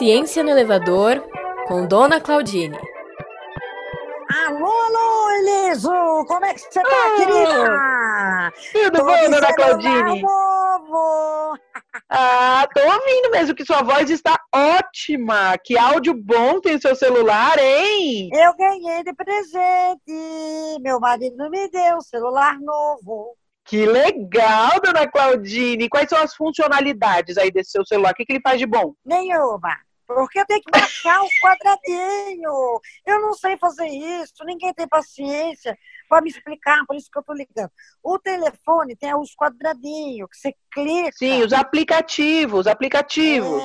Ciência no Elevador, com Dona Claudine. Alô, alô, Eliso! Como é que você tá, oh, querida? Tudo Tô bom, Dona Claudine? Novo. Ah, tô ouvindo mesmo que sua voz está ótima. Que áudio bom tem seu celular, hein? Eu ganhei de presente. Meu marido me deu um celular novo. Que legal, dona Claudine. Quais são as funcionalidades aí desse seu celular? O que, que ele faz de bom? Nenhuma. Porque tenho que marcar os quadradinhos. Eu não sei fazer isso. Ninguém tem paciência para me explicar, por isso que eu estou ligando. O telefone tem os quadradinhos que você clica. Sim, os aplicativos, aplicativos.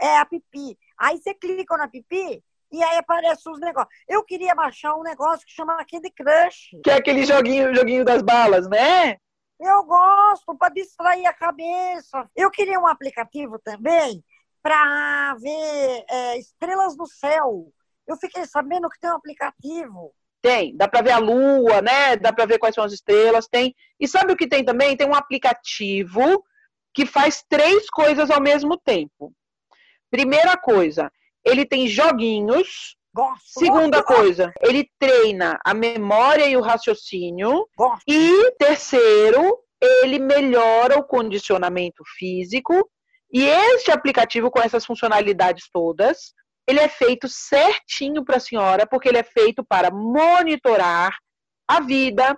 É, é a pipi. Aí você clica na pipi, e aí aparece os negócios. Eu queria baixar um negócio que chama Candy Crush. Que é aquele joguinho, joguinho das balas, né? Eu gosto para distrair a cabeça. Eu queria um aplicativo também para ver é, estrelas no céu. Eu fiquei sabendo que tem um aplicativo. Tem, dá para ver a lua, né? Dá para ver quais são as estrelas, tem. E sabe o que tem também? Tem um aplicativo que faz três coisas ao mesmo tempo. Primeira coisa, ele tem joguinhos. Gosto, Segunda gosto, coisa, gosto. ele treina a memória e o raciocínio. E terceiro, ele melhora o condicionamento físico. E este aplicativo com essas funcionalidades todas, ele é feito certinho para a senhora, porque ele é feito para monitorar a vida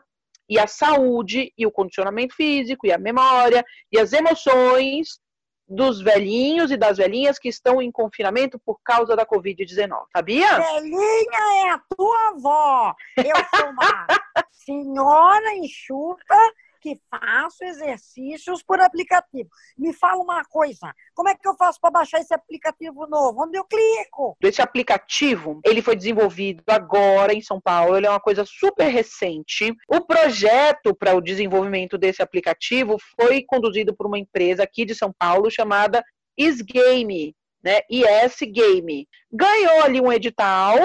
e a saúde e o condicionamento físico e a memória e as emoções dos velhinhos e das velhinhas que estão em confinamento por causa da Covid-19. Sabia? Velhinha é a tua avó. Eu sou uma senhora enxuta que faço exercícios por aplicativo. Me fala uma coisa, como é que eu faço para baixar esse aplicativo novo? Onde eu clico? Esse aplicativo, ele foi desenvolvido agora em São Paulo, ele é uma coisa super recente. O projeto para o desenvolvimento desse aplicativo foi conduzido por uma empresa aqui de São Paulo chamada Isgame, né? IS Game. Ganhou ali um edital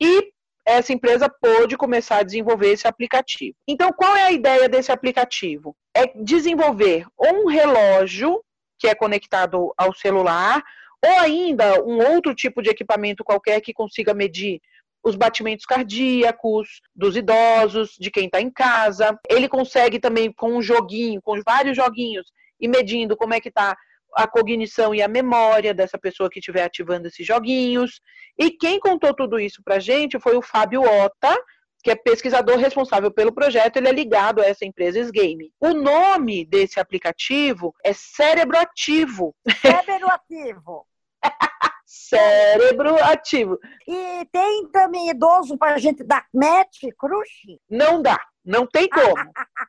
e essa empresa pôde começar a desenvolver esse aplicativo. Então, qual é a ideia desse aplicativo? É desenvolver um relógio que é conectado ao celular, ou ainda um outro tipo de equipamento qualquer que consiga medir os batimentos cardíacos dos idosos, de quem está em casa. Ele consegue também, com um joguinho, com vários joguinhos, e medindo como é que está a cognição e a memória dessa pessoa que estiver ativando esses joguinhos. E quem contou tudo isso para a gente foi o Fábio Ota, que é pesquisador responsável pelo projeto, ele é ligado a essa empresa Sgame. O nome desse aplicativo é Cérebro Ativo. Cérebro Ativo. Cérebro ativo. E tem também idoso para gente dar match, crush? Não dá, não tem como.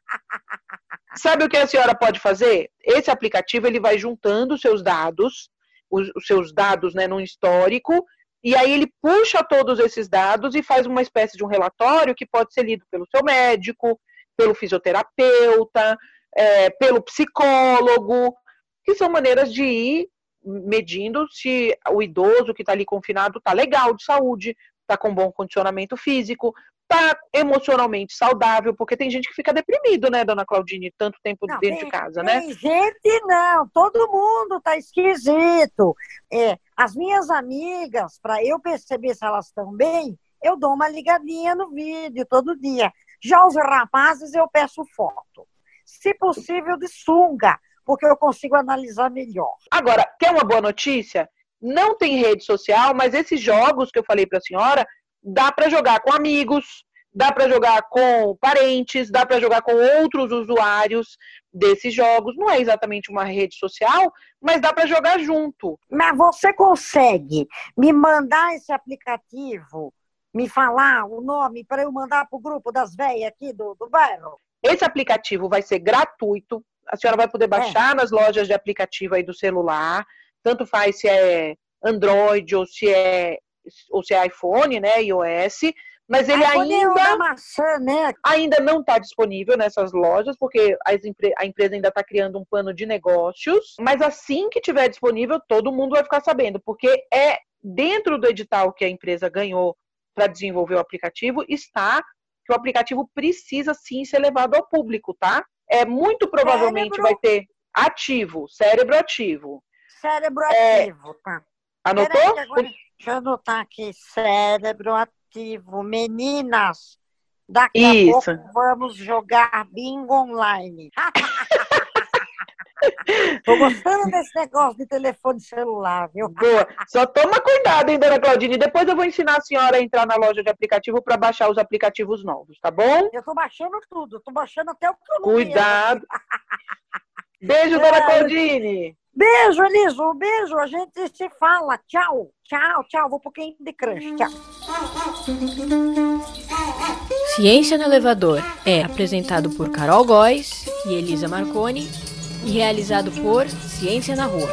Sabe o que a senhora pode fazer? Esse aplicativo ele vai juntando seus dados, os, os seus dados né, num histórico, e aí ele puxa todos esses dados e faz uma espécie de um relatório que pode ser lido pelo seu médico, pelo fisioterapeuta, é, pelo psicólogo, que são maneiras de ir medindo se o idoso que está ali confinado está legal de saúde, está com bom condicionamento físico, tá emocionalmente saudável, porque tem gente que fica deprimido, né, dona Claudine, tanto tempo não, dentro tem, de casa, tem né? Tem gente não, todo mundo tá esquisito. É, as minhas amigas, para eu perceber se elas estão bem, eu dou uma ligadinha no vídeo todo dia. Já os rapazes eu peço foto. Se possível de sunga, porque eu consigo analisar melhor. Agora, quer uma boa notícia? Não tem rede social, mas esses jogos que eu falei para a senhora, dá para jogar com amigos, dá para jogar com parentes, dá para jogar com outros usuários desses jogos. Não é exatamente uma rede social, mas dá para jogar junto. Mas você consegue me mandar esse aplicativo, me falar o nome para eu mandar para o grupo das velhas aqui do, do bairro? Esse aplicativo vai ser gratuito. A senhora vai poder é. baixar é. nas lojas de aplicativo aí do celular. Tanto faz se é Android ou se é ou se é iPhone, né, iOS, mas ele ainda maçã, né? ainda não está disponível nessas lojas porque a empresa ainda está criando um plano de negócios. Mas assim que tiver disponível, todo mundo vai ficar sabendo, porque é dentro do edital que a empresa ganhou para desenvolver o aplicativo está que o aplicativo precisa sim ser levado ao público, tá? É muito provavelmente cérebro. vai ter ativo, cérebro ativo. Cérebro é, ativo, tá? Anotou? Agora, deixa eu anotar aqui. Cérebro ativo. Meninas, daqui Isso. a pouco vamos jogar bingo online. Tô gostando desse negócio de telefone celular, viu? Boa. Só toma cuidado, hein, dona Claudine? Depois eu vou ensinar a senhora a entrar na loja de aplicativo para baixar os aplicativos novos, tá bom? Eu tô baixando tudo, tô baixando até o que eu não Cuidado. Beijo, dona. Claudine. Beijo, Eliso, um beijo, a gente se fala. Tchau, tchau, tchau. Vou pro Candy Crush, tchau. Ciência no Elevador é apresentado por Carol Góes e Elisa Marconi e realizado por Ciência na Rua.